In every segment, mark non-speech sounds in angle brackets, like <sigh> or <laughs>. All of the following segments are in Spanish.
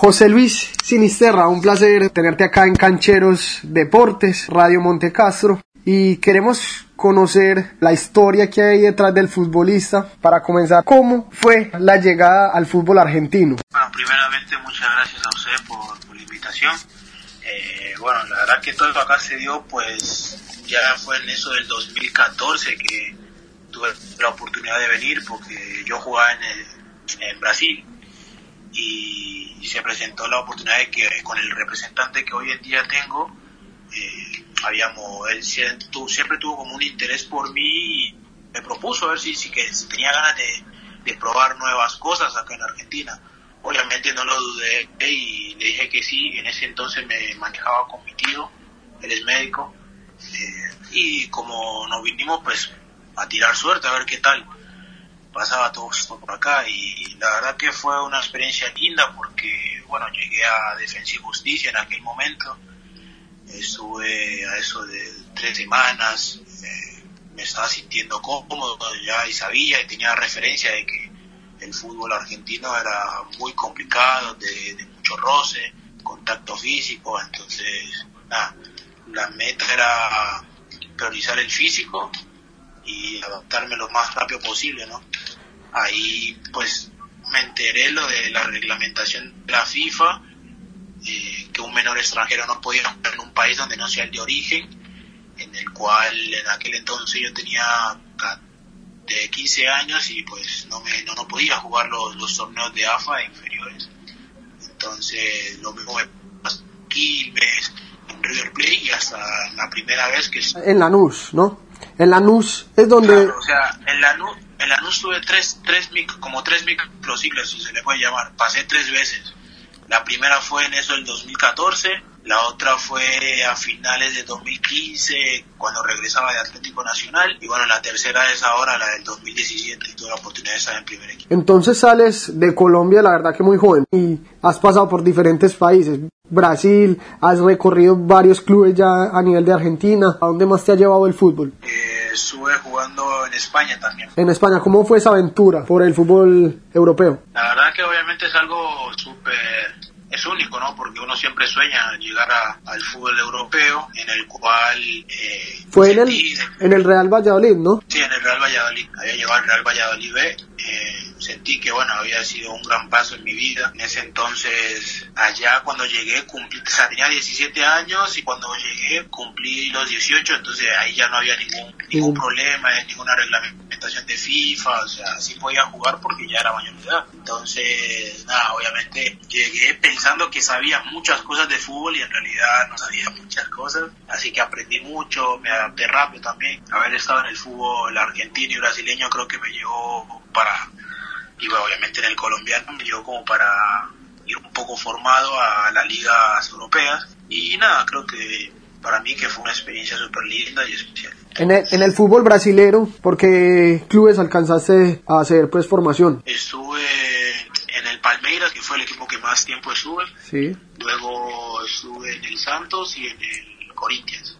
José Luis Sinisterra, un placer tenerte acá en Cancheros Deportes, Radio Montecastro, y queremos conocer la historia que hay detrás del futbolista. Para comenzar, ¿cómo fue la llegada al fútbol argentino? Bueno, primeramente muchas gracias a usted por, la invitación. Eh, bueno, la verdad que todo acá se dio, pues ya fue en eso del 2014 que tuve la oportunidad de venir porque yo jugaba en Brasil y, se presentó la oportunidad de que con el representante que hoy en día tengo, eh, habíamos, él siempre, tuvo como un interés por mí y me propuso a ver si, si, que, tenía ganas de, de, probar nuevas cosas acá en Argentina. Obviamente no lo dudé y le dije que sí, en ese entonces me manejaba con mi tío, él es médico, eh, y como nos vinimos pues a tirar suerte a ver qué tal pasaba todo esto por acá y la verdad que fue una experiencia linda porque bueno llegué a Defensa y Justicia en aquel momento estuve a eso de tres semanas me estaba sintiendo cómodo ya y sabía y tenía referencia de que el fútbol argentino era muy complicado de, de mucho roce contacto físico entonces la meta era priorizar el físico y adaptarme lo más rápido posible, ¿no? Ahí pues me enteré lo de la reglamentación de la FIFA, eh, que un menor extranjero no podía jugar en un país donde no sea el de origen, en el cual en aquel entonces yo tenía de 15 años y pues no me no, podía jugar los, los torneos de AFA inferiores. Entonces lo mismo me pasó en Quilmes, en River Plate y hasta la primera vez que... En Lanús, ¿no? En Lanús es donde... o sea, en Lanús, en Lanús tuve tres, tres como tres microciclos, si se le puede llamar. Pasé tres veces. La primera fue en eso del 2014, la otra fue a finales de 2015 cuando regresaba de Atlético Nacional y bueno, la tercera es ahora la del 2017 tuve la oportunidad de estar en primer equipo. Entonces sales de Colombia, la verdad que muy joven y has pasado por diferentes países. Brasil, has recorrido varios clubes ya a nivel de Argentina. ¿A dónde más te ha llevado el fútbol? Eh, estuve jugando en España también. En España, ¿cómo fue esa aventura por el fútbol europeo? La verdad que obviamente es algo súper es único, ¿no? Porque uno siempre sueña llegar al fútbol europeo, en el cual... Eh, Fue en el, en el Real Valladolid, ¿no? Sí, en el Real Valladolid. Había llevado al Real Valladolid B. Eh, sentí que bueno había sido un gran paso en mi vida. En ese entonces allá cuando llegué cumplí o sea, tenía 17 años y cuando llegué cumplí los 18 entonces ahí ya no había ningún ningún problema ninguna reglamentación de FIFA o sea sí podía jugar porque ya era mayor de edad. Entonces nada obviamente llegué pensando que sabía muchas cosas de fútbol y en realidad no sabía muchas cosas así que aprendí mucho me adapté rápido también. Haber estado en el fútbol argentino y brasileño creo que me llevó para y obviamente en el colombiano me llevó como para ir un poco formado a las ligas europeas y nada, creo que para mí que fue una experiencia súper linda y especial. En el, en el fútbol brasilero, ¿por qué clubes alcanzaste a hacer pues formación? Estuve en el Palmeiras, que fue el equipo que más tiempo estuve. Sí. Luego estuve en el Santos y en el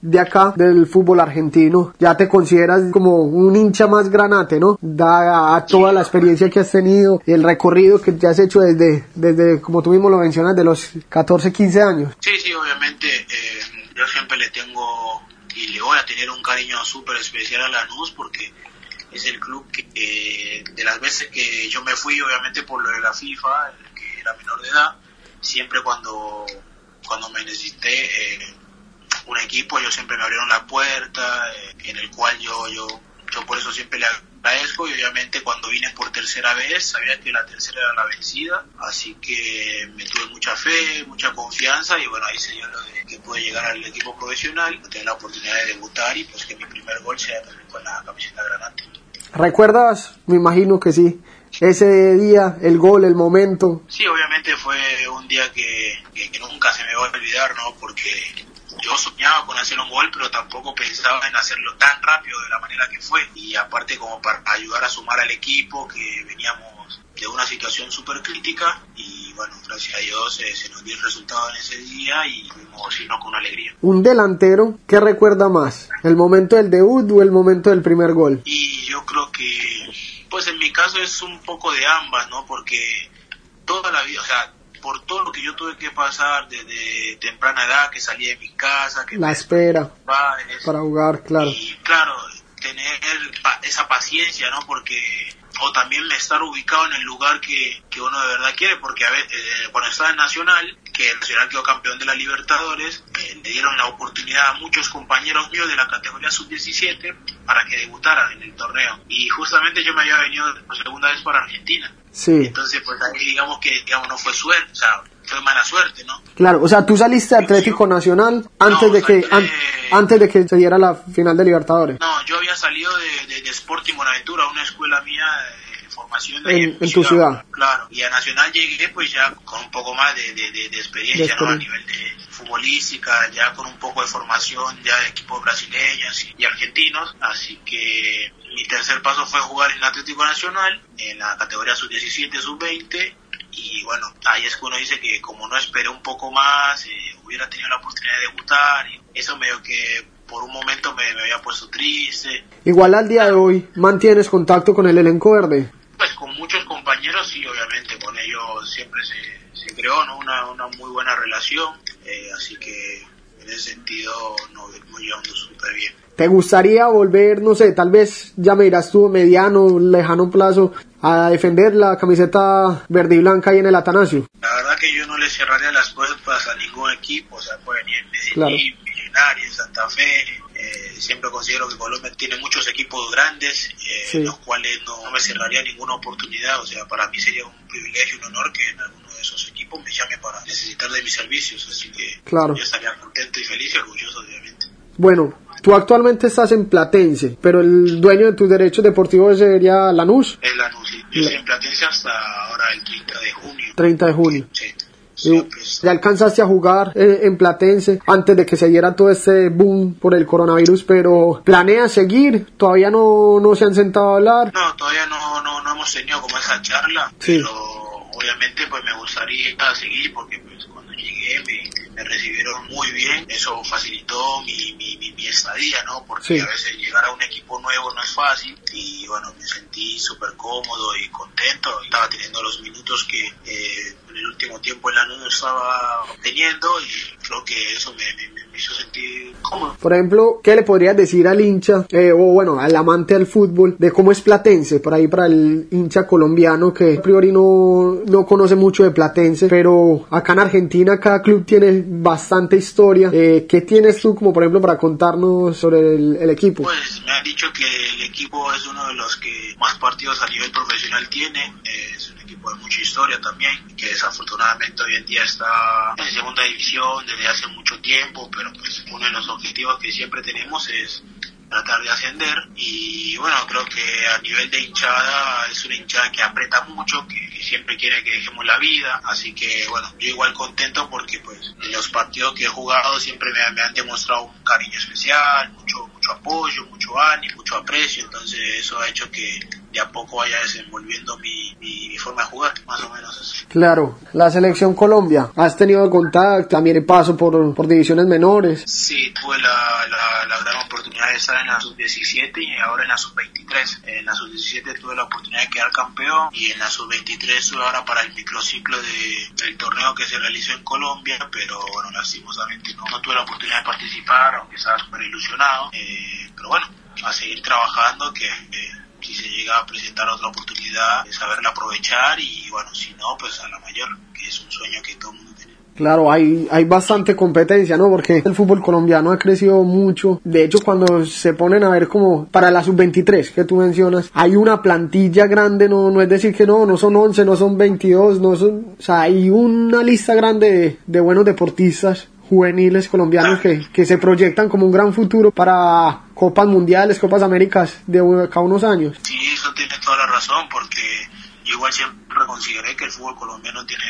de acá, del fútbol argentino, ya te consideras como un hincha más granate, ¿no? Da a toda la experiencia que has tenido y el recorrido que te has hecho desde, desde, como tú mismo lo mencionas, de los 14, 15 años. Sí, sí, obviamente, eh, yo siempre le tengo y le voy a tener un cariño súper especial a Lanús porque es el club que eh, de las veces que yo me fui, obviamente por lo de la FIFA, que era menor de edad, siempre cuando, cuando me necesité, eh, un equipo, ellos siempre me abrieron la puerta, eh, en el cual yo, yo, yo por eso siempre le agradezco y obviamente cuando vine por tercera vez sabía que la tercera era la vencida, así que me tuve mucha fe, mucha confianza y bueno, ahí se dio lo de que pude llegar al equipo profesional, tener la oportunidad de debutar y pues que mi primer gol sea también con la camiseta granate. ¿Recuerdas? Me imagino que sí. Ese día, el gol, el momento. Sí, obviamente fue un día que, que, que nunca se me va a olvidar, ¿no? Porque yo soñaba con hacer un gol, pero tampoco pensaba en hacerlo tan rápido de la manera que fue. Y aparte como para ayudar a sumar al equipo, que veníamos de una situación súper crítica y bueno, gracias a Dios eh, se nos dio el resultado en ese día y fuimos sino con alegría. Un delantero, ¿qué recuerda más? ¿El momento del debut o el momento del primer gol? Y yo creo que, pues en mi caso es un poco de ambas, ¿no? Porque toda la vida, o sea, por todo lo que yo tuve que pasar desde temprana edad, que salí de mi casa, que la espera para jugar, claro. Y claro, tener esa paciencia, ¿no? Porque o también estar ubicado en el lugar que, que uno de verdad quiere, porque a veces, eh, cuando estaba en Nacional, que el Nacional quedó campeón de la Libertadores, eh, le dieron la oportunidad a muchos compañeros míos de la categoría sub-17 para que debutaran en el torneo. Y justamente yo me había venido por segunda vez para Argentina. Sí. Entonces, pues ahí digamos que digamos no fue suerte, o sea, fue mala suerte, ¿no? Claro, o sea, tú saliste Atlético Nacional antes de que antes de que se diera la final de Libertadores. No, yo había salido de, de, Sporting Buenaventura, una escuela mía de formación en, en, tu ciudad. Claro, y a Nacional llegué pues ya con un poco más de, de, de experiencia, ¿no? A nivel de futbolística, ya con un poco de formación ya de equipos brasileños y, y argentinos, así que mi tercer paso fue jugar en el Atlético Nacional, en la categoría sub-17, sub-20, y bueno, ahí es que uno dice que como no esperé un poco más, eh, hubiera tenido la oportunidad de debutar, y eso medio que por un momento me, me, había puesto triste. Igual al día de hoy, ¿mantienes contacto con el elenco verde? Compañeros, sí, obviamente, con ellos siempre se, se creó ¿no? una, una muy buena relación, eh, así que en ese sentido nos, nos llevamos súper bien. ¿Te gustaría volver, no sé, tal vez ya me dirás tú, mediano, lejano plazo, a defender la camiseta verde y blanca ahí en el Atanasio? La verdad que yo no le cerraría las puertas a ningún equipo, o sea, puede venir Medellín, claro. Millonarios, Santa Fe, eh, siempre considero que Colombia tiene muchos equipos grandes, eh, sí. los cuales no me cerraría ninguna oportunidad, o sea, para mí sería un privilegio, un honor que en alguno de esos equipos me llame para necesitar de mis servicios, así que claro. yo estaría contento y feliz y orgulloso, obviamente. Bueno, Tú actualmente estás en Platense, pero el dueño de tus derechos deportivos sería Lanús. Es Lanús, sí. Yo estoy en Platense hasta ahora el 30 de junio. 30 de junio. Sí. ¿Ya alcanzaste a jugar eh, en Platense antes de que se diera todo este boom por el coronavirus? Pero ¿planeas seguir? ¿Todavía no, no se han sentado a hablar? No, todavía no, no, no hemos tenido como esa charla, sí. pero obviamente pues me gustaría seguir porque pues cuando llegué me, me recibieron muy bien, eso facilitó mi, mi, mi, mi estadía, ¿no? Porque Sí. a veces llegar a un equipo nuevo no es fácil y bueno, me sentí súper cómodo y contento, estaba teniendo los minutos que eh, último tiempo no estaba teniendo y creo que eso me, me, me hizo sentir cómodo. Por ejemplo, ¿qué le podrías decir al hincha, eh, o bueno, al amante del fútbol, de cómo es Platense, por ahí para el hincha colombiano que a priori no, no conoce mucho de Platense, pero acá en Argentina cada club tiene bastante historia. Eh, ¿Qué tienes tú como por ejemplo para contarnos sobre el, el equipo? Pues me han dicho que el equipo es uno de los que más partidos a nivel profesional tiene, es de mucha historia también, que desafortunadamente hoy en día está en segunda división desde hace mucho tiempo, pero pues uno de los objetivos que siempre tenemos es tratar de ascender. Y bueno creo que a nivel de hinchada es una hinchada que aprieta mucho que, que, siempre quiere que dejemos la vida. Así que bueno yo igual contento porque pues en los partidos que he jugado siempre me, me han demostrado un cariño especial mucho mucho apoyo mucho ánimo mucho aprecio. Entonces eso ha hecho que de a poco vaya desenvolviendo mi, mi, mi forma de jugar más o menos eso Claro, la selección Colombia, ¿has tenido contacto también paso por, por divisiones menores? Sí, tuve la, la, la gran oportunidad de estar en la sub-17 y ahora en la sub-23. En la sub-17 tuve la oportunidad de quedar campeón y en la sub-23 estuve ahora para el microciclo de, del torneo que se realizó en Colombia, pero bueno, lastimosamente no, no tuve la oportunidad de participar, aunque estaba súper ilusionado. Eh, pero bueno, a seguir trabajando que... Eh, si se llega a presentar otra oportunidad, saberla aprovechar y bueno, si no, pues a la mayor, que es un sueño que todo mundo tiene. Claro, hay, hay bastante competencia, ¿no? Porque el fútbol colombiano ha crecido mucho. De hecho, cuando se ponen a ver como para la sub-23 que tú mencionas, hay una plantilla grande, no, no es decir que no, no son 11, no son 22, no son, o sea, hay una lista grande de, de buenos deportistas juveniles colombianos que, que se proyectan como un gran futuro para Copas Mundiales, Copas Américas de cada unos años. Sí, eso tiene toda la razón, porque igual siempre consideré que el fútbol colombiano tiene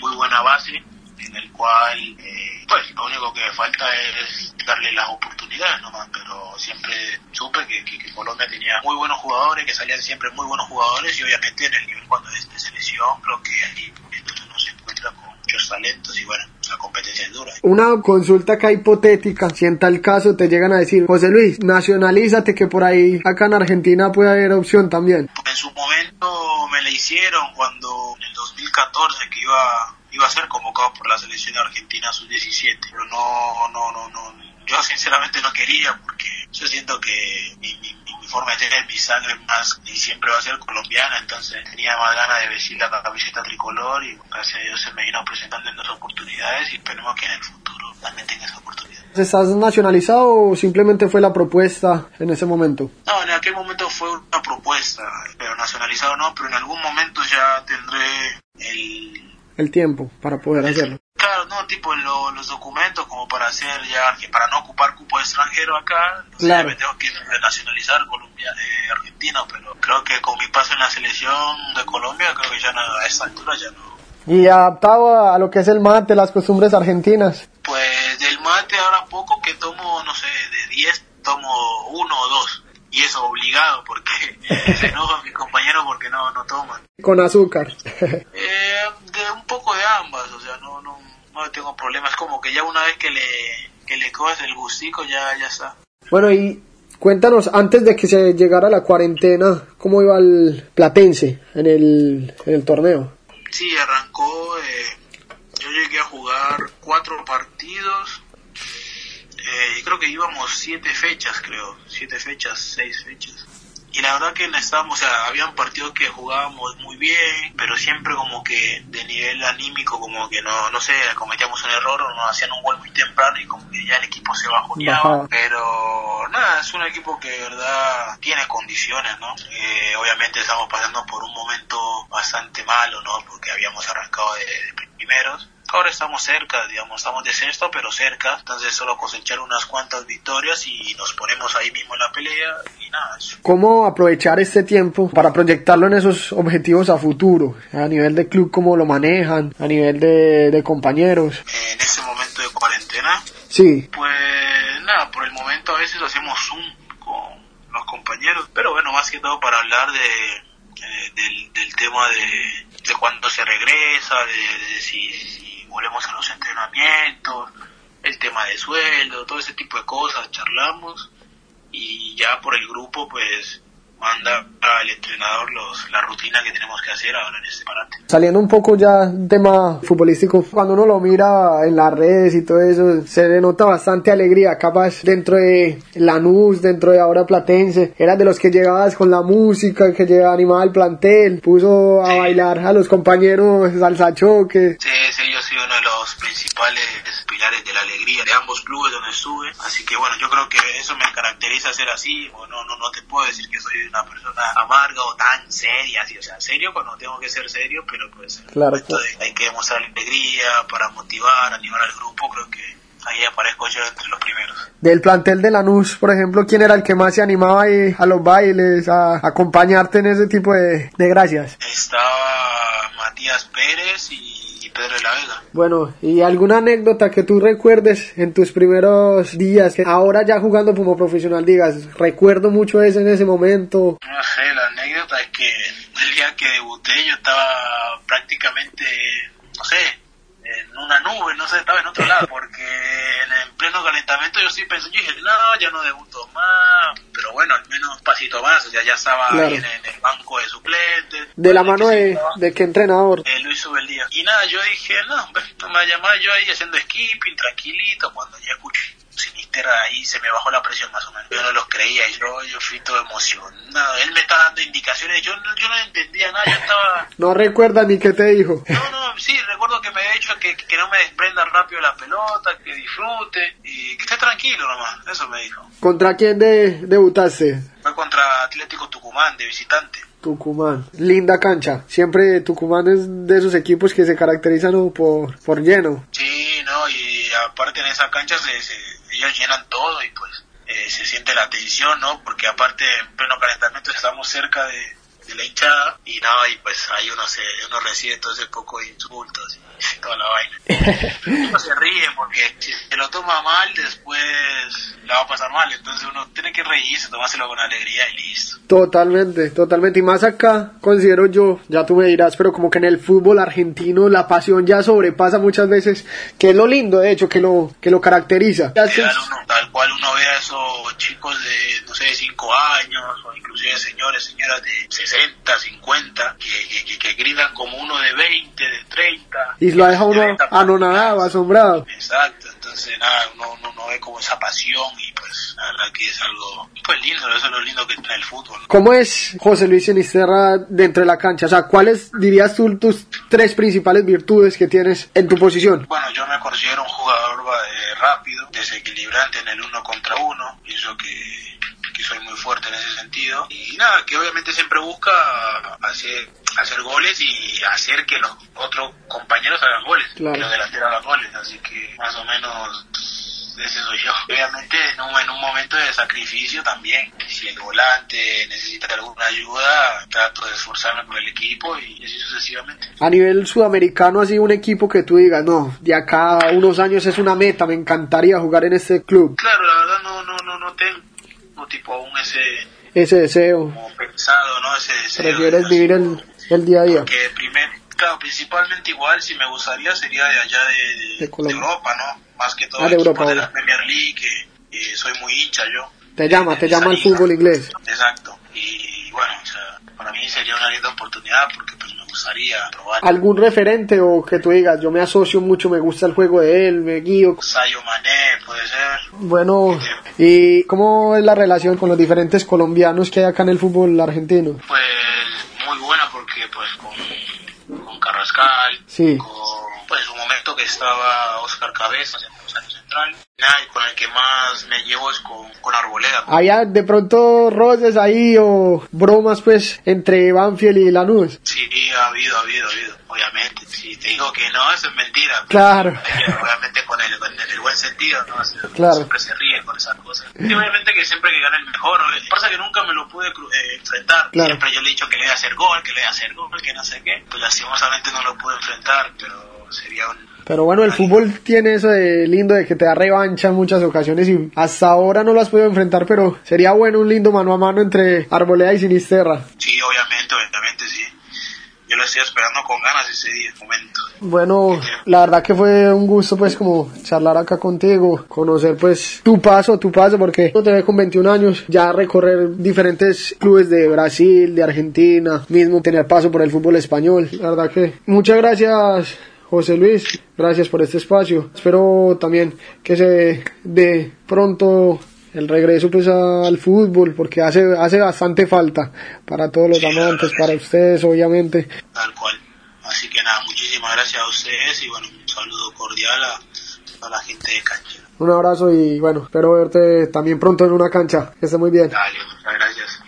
muy buena base, en el cual, eh, pues, lo único que falta es darle las oportunidades nomás, pero siempre supe que, que, que, Colombia tenía muy buenos jugadores, que salían siempre muy buenos jugadores, y obviamente en el nivel cuando es de selección, creo que ahí uno se encuentra con muchos talentos y bueno, la competencia es dura. Una consulta acá hipotética, si en tal caso te llegan a decir, José Luis, nacionalízate que por ahí acá en Argentina puede haber opción también. En su momento me la hicieron cuando en el 2014 que iba iba a ser convocado por la selección argentina sub-17, pero no, no, no, no, yo sinceramente no quería porque yo siento que mi, mi, mi forma de tener mi sangre más y siempre va a ser colombiana, entonces tenía más ganas de vestir la camiseta tricolor y gracias a Dios se me vino presentando en dos oportunidades y esperemos que en el futuro también tenga esa oportunidad. ¿Estás nacionalizado o simplemente fue la propuesta en ese momento? No, en aquel momento fue una propuesta, pero nacionalizado no, pero en algún momento ya tendré el... El tiempo para poder hacerlo. Claro, no, tipo lo, los documentos como para hacer ya, que para no ocupar cupo extranjero acá, no Claro. sé, me tengo que nacionalizar Colombia, eh, argentino, pero creo que con mi paso en la selección de Colombia, creo que ya no, a esta altura ya no. Y adaptado a lo que es el mate, las costumbres argentinas. Pues del mate ahora poco que tomo, no sé, de 10 tomo uno o dos. Y eso obligado porque <laughs> se enojan mis compañeros porque no, no toman. Con azúcar. <laughs> Eh, de un poco de ambas, o sea, no, no, no tengo problemas. Como que ya una vez que le, que le coges el gustico ya, ya está. bueno, y cuéntanos, antes de que se llegara la cuarentena, ¿cómo iba el Platense en el, en el torneo? Sí, arrancó, eh, yo llegué a jugar cuatro partidos eh, y creo que íbamos siete fechas, creo, siete fechas, seis fechas. Y la verdad que no estábamos, o sea, habían partidos que jugábamos muy bien, pero siempre como que de nivel anímico, como que no, no sé, cometíamos un error o nos hacían un gol muy temprano y como que ya el equipo se bajoneaba. Pero nada, es un equipo que de verdad tiene condiciones, ¿no? Eh, obviamente estamos pasando por un momento bastante malo, ¿no? Porque habíamos arrancado de, de primeros. Ahora estamos cerca, digamos, estamos de sexto, pero cerca. Entonces solo cosechar unas cuantas victorias y nos ponemos ahí mismo en la pelea y nada, eso. ¿Cómo aprovechar este tiempo para proyectarlo en esos objetivos a futuro? A nivel de club, ¿cómo lo manejan? A nivel de, de compañeros. En ese momento de cuarentena, Sí, pues nada, por el momento a veces hacemos Zoom con los compañeros, pero bueno, más que todo para hablar de, eh, del, del tema de, de cuándo se regresa, de, de si, si volvemos a los entrenamientos, el tema de sueldo, todo ese tipo de cosas, charlamos y ya por el grupo pues manda al entrenador los, la rutina que tenemos que hacer ahora en este parate. Saliendo un poco ya del tema futbolístico, cuando uno lo mira en las redes y todo eso, se le nota bastante alegría. Capaz dentro de Lanús, dentro de ahora Platense, eras de los que llegabas con la música, que llegaba animaba al plantel, puso a Sí. bailar a los compañeros salsa choque. Sí, sí, yo soy uno de los principales pilares de la alegría de ambos clubes donde estuve. Así que bueno, yo creo que eso me caracteriza ser así. O no, no, no te puedo decir que soy una persona amarga o tan seria, así, o sea, serio cuando tengo que ser serio, pero pues Claro, claro. de- hay que demostrar alegría para motivar, animar al grupo, creo que ahí aparezco yo entre los primeros. Del plantel de Lanús, por ejemplo, ¿quién era el que más se animaba ahí a los bailes, a acompañarte en ese tipo de, de gracias? Estaba Matías Pérez y Pedro de la Vega. Bueno, ¿y alguna anécdota que tú recuerdes en tus primeros días, que ahora ya jugando como profesional digas, recuerdo mucho eso en ese momento? No sé, la anécdota es que el día que debuté yo estaba prácticamente, no sé, en una nube, no sé, estaba en otro lado, porque pleno calentamiento yo sí pensé, yo dije, no, ya no debuto más, pero bueno, al menos un pasito más, o sea, ya estaba Claro. ahí en, en el banco de suplentes. De la mano de, de qué entrenador. eh, Luis Ubeldía. Y nada, yo dije, no, no <laughs> me llamaba yo ahí haciendo skipping, tranquilito, cuando ya escuché Sinisterra ahí se me bajó la presión más o menos. Yo no los creía, yo, yo fui todo emocionado. Él me estaba dando indicaciones, yo, no- yo no entendía nada, yo estaba... <laughs> No recuerdas ni qué te dijo. No, no, sí, recuerdo que me había dicho que, que no me desprenda rápido la pelota, que disfrute y que esté tranquilo nomás, eso me dijo. ¿Contra quién de, debutaste? Fue contra Atlético Tucumán, de visitante. Tucumán. Linda cancha. Siempre Tucumán es de esos equipos que se caracterizan por, por lleno. Sí, no, y aparte en esa cancha se, se- ellos llenan todo y pues eh, se siente la tensión, ¿no? Porque aparte en pleno calentamiento estamos cerca de, de la hinchada y nada, y pues ahí uno se uno recibe todo ese poco de insultos y toda la vaina. <laughs> Uno se ríe porque si se lo toma mal después la va a pasar mal, entonces uno tiene que reírse, tomárselo con alegría y listo. Totalmente, totalmente. Y más acá, considero yo, ya tú me dirás, pero como que en el fútbol argentino la pasión ya sobrepasa muchas veces, que es lo lindo, de hecho, que lo, que lo caracteriza. Uno- tal cual uno vea esos chicos de, no sé, 5 años, o inclusive señores, señoras de 60, 50, que, que, que, gritan como uno de 20, de 30. Y lo deja uno anonadado, asombrado. Exacto, entonces nada, uno, uno, uno, ve como esa pasión y pues la verdad que es algo pues lindo, eso es lo lindo que trae el fútbol. ¿Cómo es José Luis Sinisterra dentro de la cancha? O sea, ¿cuáles dirías tú tus tres principales virtudes que tienes en tu posición? Bueno, yo me considero un jugador eh, rápido, desequilibrante en el uno contra uno, pienso que, que soy muy fuerte en ese sentido y nada, que obviamente siempre busca hacer, hacer goles y hacer que los otros compañeros hagan goles, claro. que los delanteros hagan goles, así que más o menos ese soy yo. <laughs> Obviamente en un, en un momento de sacrificio también, si el volante necesita alguna ayuda, trato de esforzarme por el equipo y así sucesivamente. A nivel sudamericano, así un equipo que tú digas, no, de acá a unos años es una meta, me encantaría jugar en este club. Claro, la verdad no, no, no, no tengo tipo aún ese... Ese deseo. Como pensado, ¿no? Ese deseo. Prefieres vivir el, el día a día. Que primer, claro, principalmente igual si me gustaría sería de allá de, de, de Europa, ¿no? Más que todo ah, de Europa, de la Premier League, que, que soy muy hincha yo. Te llama, te llama el fútbol inglés. Exacto. Y bueno, o sea, para mí sería una linda oportunidad porque pues me gustaría probar. ¿Algún referente o que tú digas, yo me asocio mucho, me gusta el juego de él, me guío? Sayo Mané, puede ser. Bueno, ¿y cómo es la relación con los diferentes colombianos que hay acá en el fútbol argentino? Pues muy buena porque pues con, sí. con pues un momento que estaba Oscar Cabeza, años central, y con el que más me llevo es con, con Arboleda. Había de pronto roces ahí o bromas pues entre Banfield y Lanús. Sí, ha habido, ha habido, ha habido, obviamente. Si te digo que no, eso es mentira. <laughs> Claro. obviamente con el, con el buen sentido, ¿no? Claro. Siempre se ríe con esas cosas. Y obviamente que siempre que gane el mejor, pasa que nunca me lo pude eh, enfrentar. Claro. Siempre yo le he dicho que le voy a hacer gol, que le voy a hacer gol, que no sé qué. Pues lastimosamente no lo pude enfrentar, pero sería un pero bueno, el fútbol tiene eso de lindo de que te da revancha en muchas ocasiones y hasta ahora no lo has podido enfrentar, pero sería bueno un lindo mano a mano entre Arboleda y Sinisterra. Sí, obviamente, obviamente sí. Yo lo estoy esperando con ganas ese día, momento. Bueno, la verdad que fue un gusto pues como charlar acá contigo, conocer pues tu paso, tu paso, porque no te ve con 21 años, ya recorrer diferentes clubes de Brasil, de Argentina, mismo tener paso por el fútbol español. La verdad que muchas gracias José Luis, gracias por este espacio. Espero también que se dé pronto el regreso pues al fútbol porque hace hace bastante falta para todos los Sí, amantes, para ustedes obviamente. Tal cual. Así que nada, muchísimas gracias a ustedes y bueno, un saludo cordial a, a la gente de Cancha. Un abrazo y bueno, espero verte también pronto en una cancha. Que esté muy bien. Dale, muchas gracias.